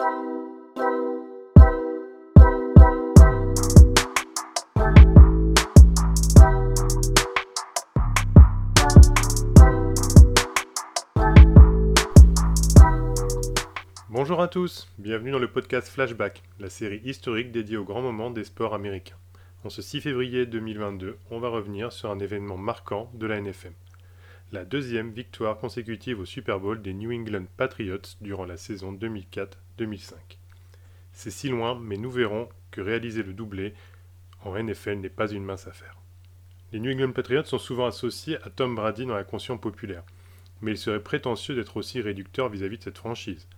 Bonjour à tous, bienvenue dans le podcast Flashback, la série historique dédiée aux grands moments des sports américains. En ce 6 février 2022, on va revenir sur un événement marquant de la NFM. La deuxième victoire consécutive au Super Bowl des New England Patriots durant la saison 2004-2005. C'est si loin, mais nous verrons que réaliser le doublé en NFL n'est pas une mince affaire. Les New England Patriots sont souvent associés à Tom Brady dans la conscience populaire, mais il serait prétentieux d'être aussi réducteur vis-à-vis de cette franchise.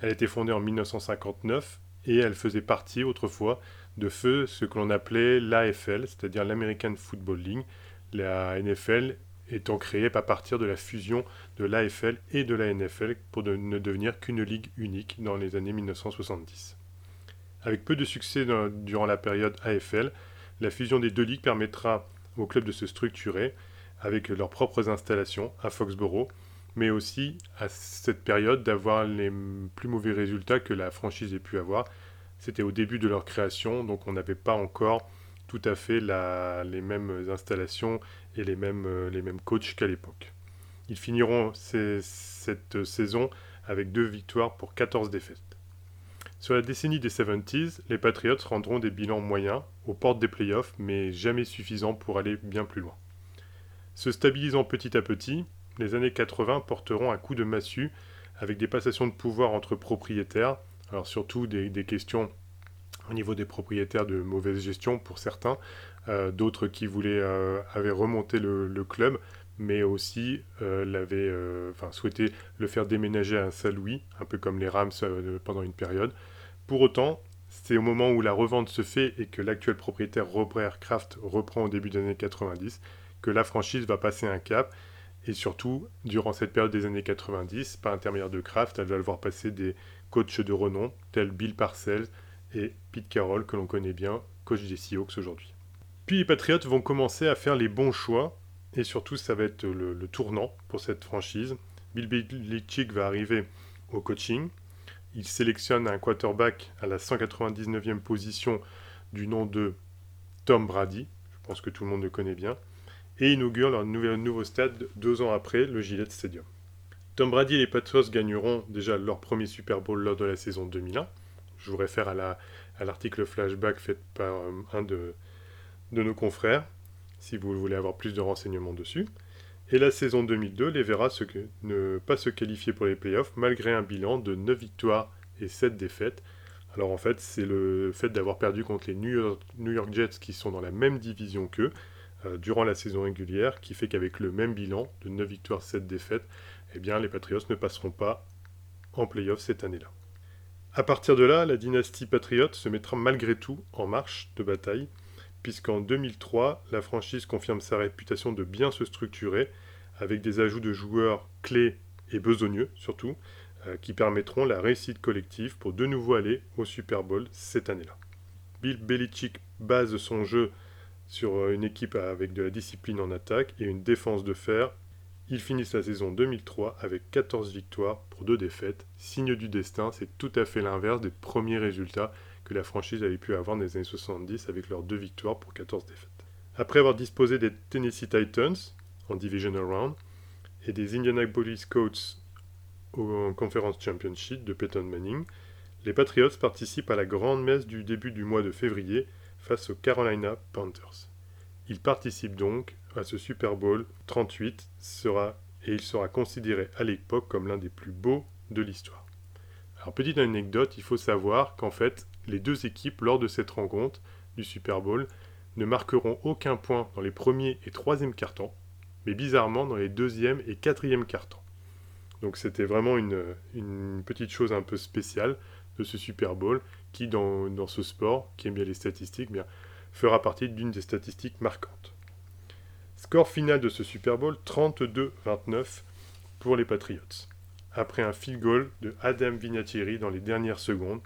Elle a été fondée en 1959 et elle faisait partie autrefois de feu ce que l'on appelait l'AFL, c'est-à-dire l'American Football League, la NFL étant créée à partir de la fusion de l'AFL et de la NFL pour ne devenir qu'une ligue unique dans les années 1970. Avec peu de succès durant la période AFL, la fusion des deux ligues permettra aux clubs de se structurer avec leurs propres installations à Foxborough mais aussi à cette période d'avoir les plus mauvais résultats que la franchise ait pu avoir. C'était au début de leur création, donc on n'avait pas encore tout à fait les mêmes installations et les mêmes, euh, les mêmes coachs qu'à l'époque. Ils finiront cette saison avec deux victoires pour 14 défaites. Sur la décennie des 70s, les Patriots rendront des bilans moyens aux portes des playoffs, mais jamais suffisants pour aller bien plus loin. Se stabilisant petit à petit, les années 80 porteront un coup de massue avec des passations de pouvoir entre propriétaires, alors surtout des, questions au niveau des propriétaires de mauvaise gestion pour certains, d'autres qui voulaient euh, avaient remonté le, club, mais aussi euh, l'avaient, souhaité le faire déménager à Saint-Louis, un peu comme les Rams pendant une période. Pour autant, c'est au moment où la revente se fait et que l'actuel propriétaire Robert Kraft reprend au début des années 90 que la franchise va passer un cap et surtout, durant cette période des années 90, par intermédiaire de Kraft, elle va le voir passer des coachs de renom, tels Bill Parcells et Pete Carroll, que l'on connaît bien, coach des Seahawks aujourd'hui. Puis les Patriots vont commencer à faire les bons choix, et surtout ça va être le, tournant pour cette franchise. Bill Belichick va arriver au coaching. Il sélectionne un quarterback à la 199e position du nom de Tom Brady. Je pense que tout le monde le connaît bien et inaugurent leur nouveau stade deux ans après, le Gillette Stadium. Tom Brady et les Patriots gagneront déjà leur premier Super Bowl lors de la saison 2001. Je vous réfère à l'article flashback fait par euh, un de, de nos confrères, si vous voulez avoir plus de renseignements dessus. Et la saison 2002 les verra ne pas se qualifier pour les playoffs malgré un bilan de 9 victoires et 7 défaites. Alors en fait, c'est le fait d'avoir perdu contre les New York Jets qui sont dans la même division qu'eux, euh, durant la saison régulière, qui fait qu'avec le même bilan de 9 victoires, 7 défaites, eh bien, les Patriots ne passeront pas en playoff cette année-là. À partir de là, la dynastie Patriots se mettra malgré tout en marche de bataille, puisqu'en 2003, la franchise confirme sa réputation de bien se structurer, avec des ajouts de joueurs clés et besogneux surtout, euh, qui permettront la réussite collective pour de nouveau aller au Super Bowl cette année-là. Bill Belichick base son jeu sur euh, une équipe avec de la discipline en attaque et une défense de fer. Ils finissent la saison 2003 avec 14 victoires pour 2 défaites. Signe du destin, c'est tout à fait l'inverse des premiers résultats la franchise avait pu avoir dans les années 70 avec leurs 2 victoires pour 14 défaites. Après avoir disposé des Tennessee Titans en Divisional Round et des Indianapolis Colts en Conference Championship de Peyton Manning, les Patriots participent à la grande messe du début du mois de février face aux Carolina Panthers. Il participe donc à ce Super Bowl 38 sera, et il sera considéré à l'époque comme l'un des plus beaux de l'histoire. Alors petite anecdote, il faut savoir qu'en fait les deux équipes lors de cette rencontre du Super Bowl ne marqueront aucun point dans les premiers et troisième cartons, mais bizarrement dans les deuxième et quatrième cartons. Donc c'était vraiment une, petite chose un peu spéciale de ce Super Bowl qui, dans, ce sport, qui aime bien les statistiques, fera partie d'une des statistiques marquantes. Score final de ce Super Bowl 32-29 pour les Patriots. Après un field goal de Adam Vinatieri dans les dernières secondes.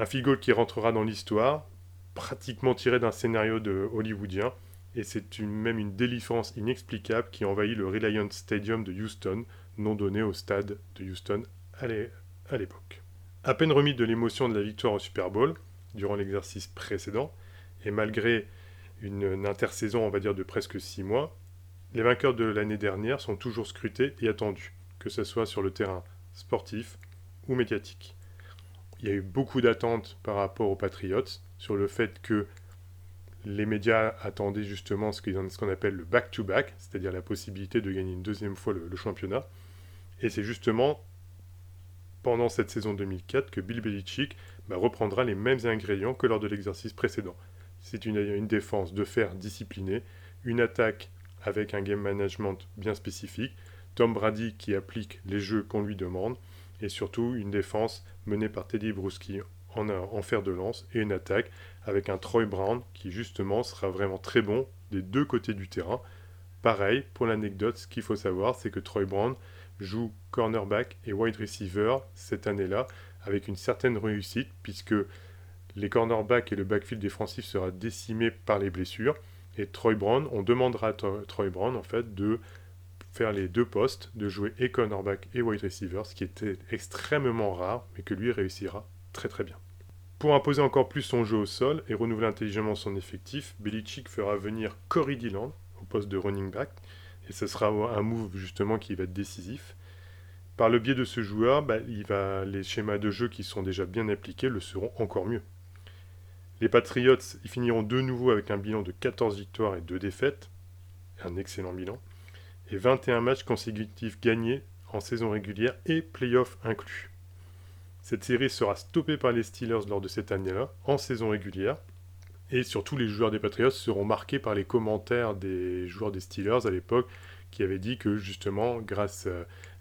Un goal qui rentrera dans l'histoire, pratiquement tiré d'un scénario de hollywoodien. Et c'est même une délivrance inexplicable qui envahit le Reliant Stadium de Houston, nom donné au stade de Houston à l'époque. À peine remis de l'émotion de la victoire au Super Bowl durant l'exercice précédent, et malgré une, intersaison, on va dire, de presque six mois, les vainqueurs de l'année dernière sont toujours scrutés et attendus, que ce soit sur le terrain sportif ou médiatique. Il y a eu beaucoup d'attentes par rapport aux Patriots sur le fait que les médias attendaient justement ce qu'on appelle le back-to-back, c'est-à-dire la possibilité de gagner une deuxième fois le, championnat. Et c'est justement pendant cette saison 2004 que Bill Belichick bah, reprendra les mêmes ingrédients que lors de l'exercice précédent. C'est une, défense de fer disciplinée, une attaque avec un game management bien spécifique, Tom Brady qui applique les jeux qu'on lui demande, et surtout une défense menée par Teddy Bruschi en, en, fer de lance et une attaque avec un Troy Brown qui justement sera vraiment très bon des deux côtés du terrain. Pareil, pour l'anecdote, ce qu'il faut savoir, c'est que Troy Brown joue cornerback et wide receiver cette année-là avec une certaine réussite puisque les cornerbacks et le backfield défensif sera décimé par les blessures. Et Troy Brown, on demandera à Troy Brown en fait de faire les deux postes, de jouer et cornerback et wide receiver, ce qui était extrêmement rare, mais que lui réussira très très bien. Pour imposer encore plus son jeu au sol et renouveler intelligemment son effectif, Belichick fera venir Corey Dillon au poste de running back, et ce sera un move justement qui va être décisif. Par le biais de ce joueur, bah, va, les schémas de jeu qui sont déjà bien appliqués le seront encore mieux. Les Patriots ils finiront de nouveau avec un bilan de 14 victoires et 2 défaites, un excellent bilan, et 21 matchs consécutifs gagnés en saison régulière et playoff inclus. Cette série sera stoppée par les Steelers lors de cette année-là, en saison régulière, et surtout les joueurs des Patriots seront marqués par les commentaires des joueurs des Steelers à l'époque qui avaient dit que justement, grâce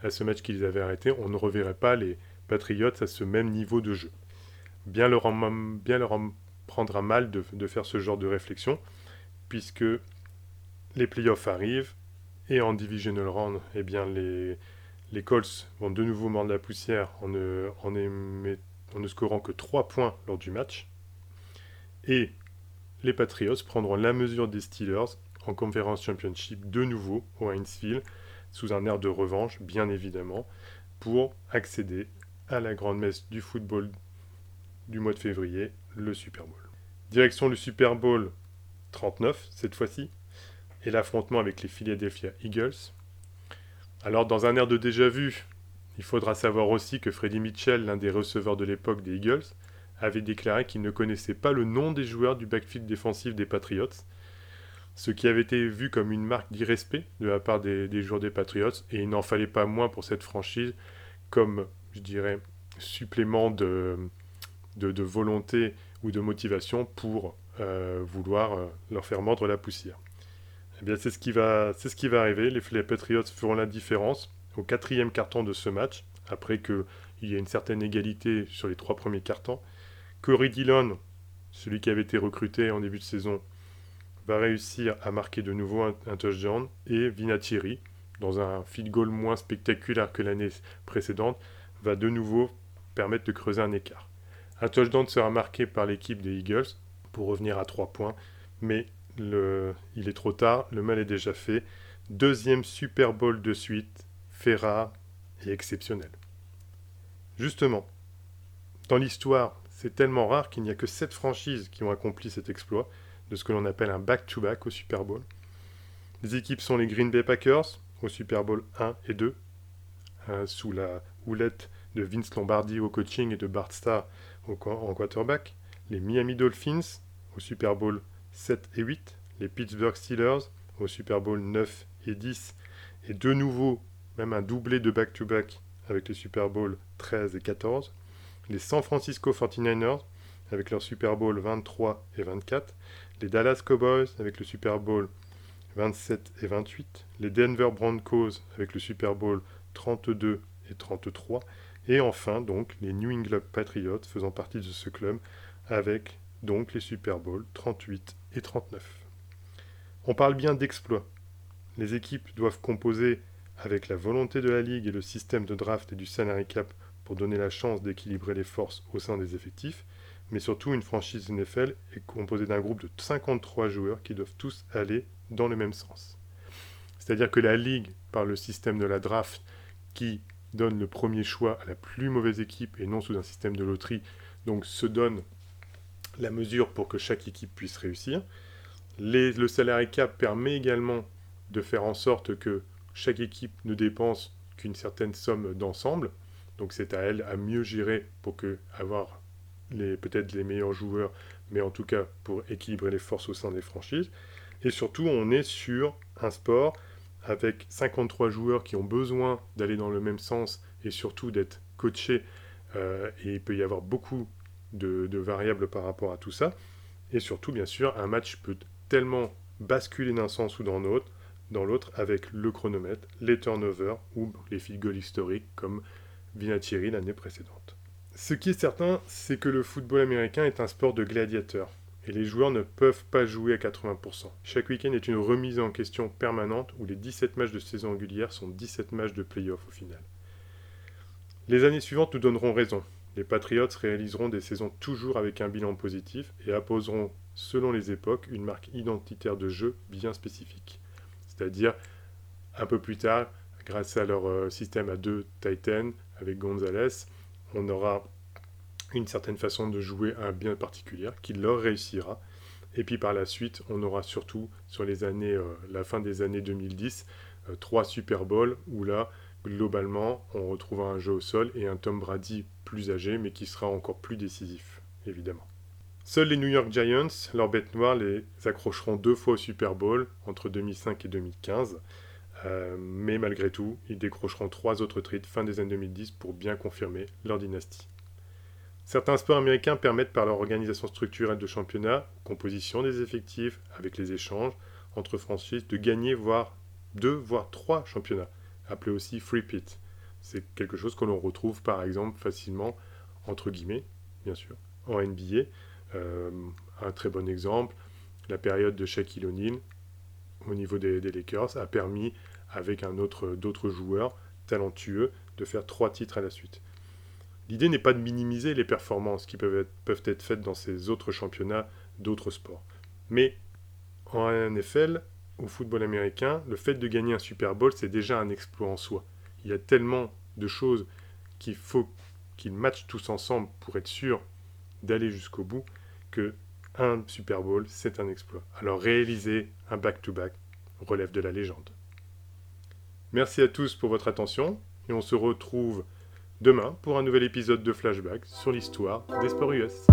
à ce match qu'ils avaient arrêté, on ne reverrait pas les Patriots à ce même niveau de jeu. Bien leur, bien leur prendra mal de, faire ce genre de réflexion, puisque les playoffs arrivent, et en Divisional Round, eh bien les, Colts vont de nouveau mordre la poussière en ne, scorant que 3 points lors du match. Et les Patriots prendront la mesure des Steelers en Conference Championship de nouveau au Heinz sous un air de revanche, bien évidemment, pour accéder à la grande messe du football du mois de février, le Super Bowl. Direction le Super Bowl 39 cette fois-ci, et l'affrontement avec les Philadelphia Eagles. Alors dans un air de déjà-vu, il faudra savoir aussi que Freddie Mitchell, l'un des receveurs de l'époque des Eagles, avait déclaré qu'il ne connaissait pas le nom des joueurs du backfield défensif des Patriots, ce qui avait été vu comme une marque d'irrespect de la part des, joueurs des Patriots, et il n'en fallait pas moins pour cette franchise comme, je dirais, supplément de, volonté ou de motivation pour euh, vouloir euh, leur faire mordre la poussière. Eh bien, c'est ce qui va, c'est ce qui va arriver. Les, les Patriots feront la différence au quatrième carton de ce match, après qu'il y ait une certaine égalité sur les trois premiers cartons. Corey Dillon, celui qui avait été recruté en début de saison, va réussir à marquer de nouveau un, touchdown et Vinatieri, dans un field goal moins spectaculaire que l'année précédente, va de nouveau permettre de creuser un écart. Un touchdown sera marqué par l'équipe des Eagles pour revenir à 3 points, mais il est trop tard, le mal est déjà fait. Deuxième Super Bowl de suite, fait rare et exceptionnel. Justement, dans l'histoire, c'est tellement rare qu'il n'y a que 7 franchises qui ont accompli cet exploit, de ce que l'on appelle un back-to-back au Super Bowl. Les équipes sont les Green Bay Packers au Super Bowl 1 et 2, euh, sous la houlette de Vince Lombardi au coaching et de Bart Starr en quarterback, les Miami Dolphins au Super Bowl 7 et 8, les Pittsburgh Steelers au Super Bowl 9 et 10, et de nouveau même un doublé de back-to-back avec les Super Bowl 13 et 14, les San Francisco 49ers avec leur Super Bowl 23 et 24, les Dallas Cowboys avec le Super Bowl 27 et 28, les Denver Broncos avec le Super Bowl 32 et 33, et enfin donc les New England Patriots faisant partie de ce club avec donc les Super Bowls 38 et 39. On parle bien d'exploit. Les équipes doivent composer avec la volonté de la Ligue et le système de draft et du salary cap pour donner la chance d'équilibrer les forces au sein des effectifs, mais surtout une franchise NFL est composée d'un groupe de 53 joueurs qui doivent tous aller dans le même sens. C'est-à-dire que la Ligue, par le système de la draft, qui donne le premier choix à la plus mauvaise équipe et non sous un système de loterie, donc se donne la mesure pour que chaque équipe puisse réussir. le salarié cap permet également de faire en sorte que chaque équipe ne dépense qu'une certaine somme d'ensemble. Donc c'est à elle à mieux gérer pour que avoir peut-être les meilleurs joueurs, mais en tout cas pour équilibrer les forces au sein des franchises. Et surtout, on est sur un sport avec 53 joueurs qui ont besoin d'aller dans le même sens et surtout d'être coachés. Euh, et il peut y avoir beaucoup de, variables par rapport à tout ça. Et surtout, bien sûr, un match peut tellement basculer d'un sens ou dans l'autre, dans l'autre avec le chronomètre, les turnovers ou les field goals historiques comme Vinatieri l'année précédente. Ce qui est certain, c'est que le football américain est un sport de gladiateurs et les joueurs ne peuvent pas jouer à 80%. Chaque week-end est une remise en question permanente où les 17 matchs de saison régulière sont 17 matchs de play-off au final. Les années suivantes nous donneront raison. Les Patriots réaliseront des saisons toujours avec un bilan positif et apposeront, selon les époques, une marque identitaire de jeu bien spécifique. C'est-à-dire, un peu plus tard, grâce à leur euh, système à deux Titan avec Gonzalez, on aura une certaine façon de jouer un bien particulier qui leur réussira. Et puis par la suite, on aura surtout sur les années, euh, la fin des années 2010, euh, trois Super Bowls où là, globalement, on retrouvera un jeu au sol et un Tom Brady plus âgé, mais qui sera encore plus décisif, évidemment. Seuls les New York Giants, leur bête noire, les accrocheront deux fois au Super Bowl entre 2005 et 2015. Euh, mais malgré tout, ils décrocheront trois autres titres fin des années 2010 pour bien confirmer leur dynastie. Certains sports américains permettent par leur organisation structurelle de championnat, composition des effectifs, avec les échanges entre franchises, de gagner voire deux, voire trois championnats, appelés aussi free pit. C'est quelque chose que l'on retrouve par exemple facilement, entre guillemets, bien sûr, en NBA. Euh, un très bon exemple, la période de Shaquille O'Neal au niveau des, des, Lakers a permis, avec un autre d'autres joueurs talentueux, de faire trois titres à la suite. L'idée n'est pas de minimiser les performances qui peuvent être, peuvent être faites dans ces autres championnats d'autres sports. Mais en NFL, au football américain, le fait de gagner un Super Bowl, c'est déjà un exploit en soi. Il y a tellement de choses qu'il faut qu'ils matchent tous ensemble pour être sûr d'aller jusqu'au bout que un Super Bowl, c'est un exploit. Alors réaliser un back-to-back -back relève de la légende. Merci à tous pour votre attention et on se retrouve demain pour un nouvel épisode de Flashback sur l'histoire des sports US.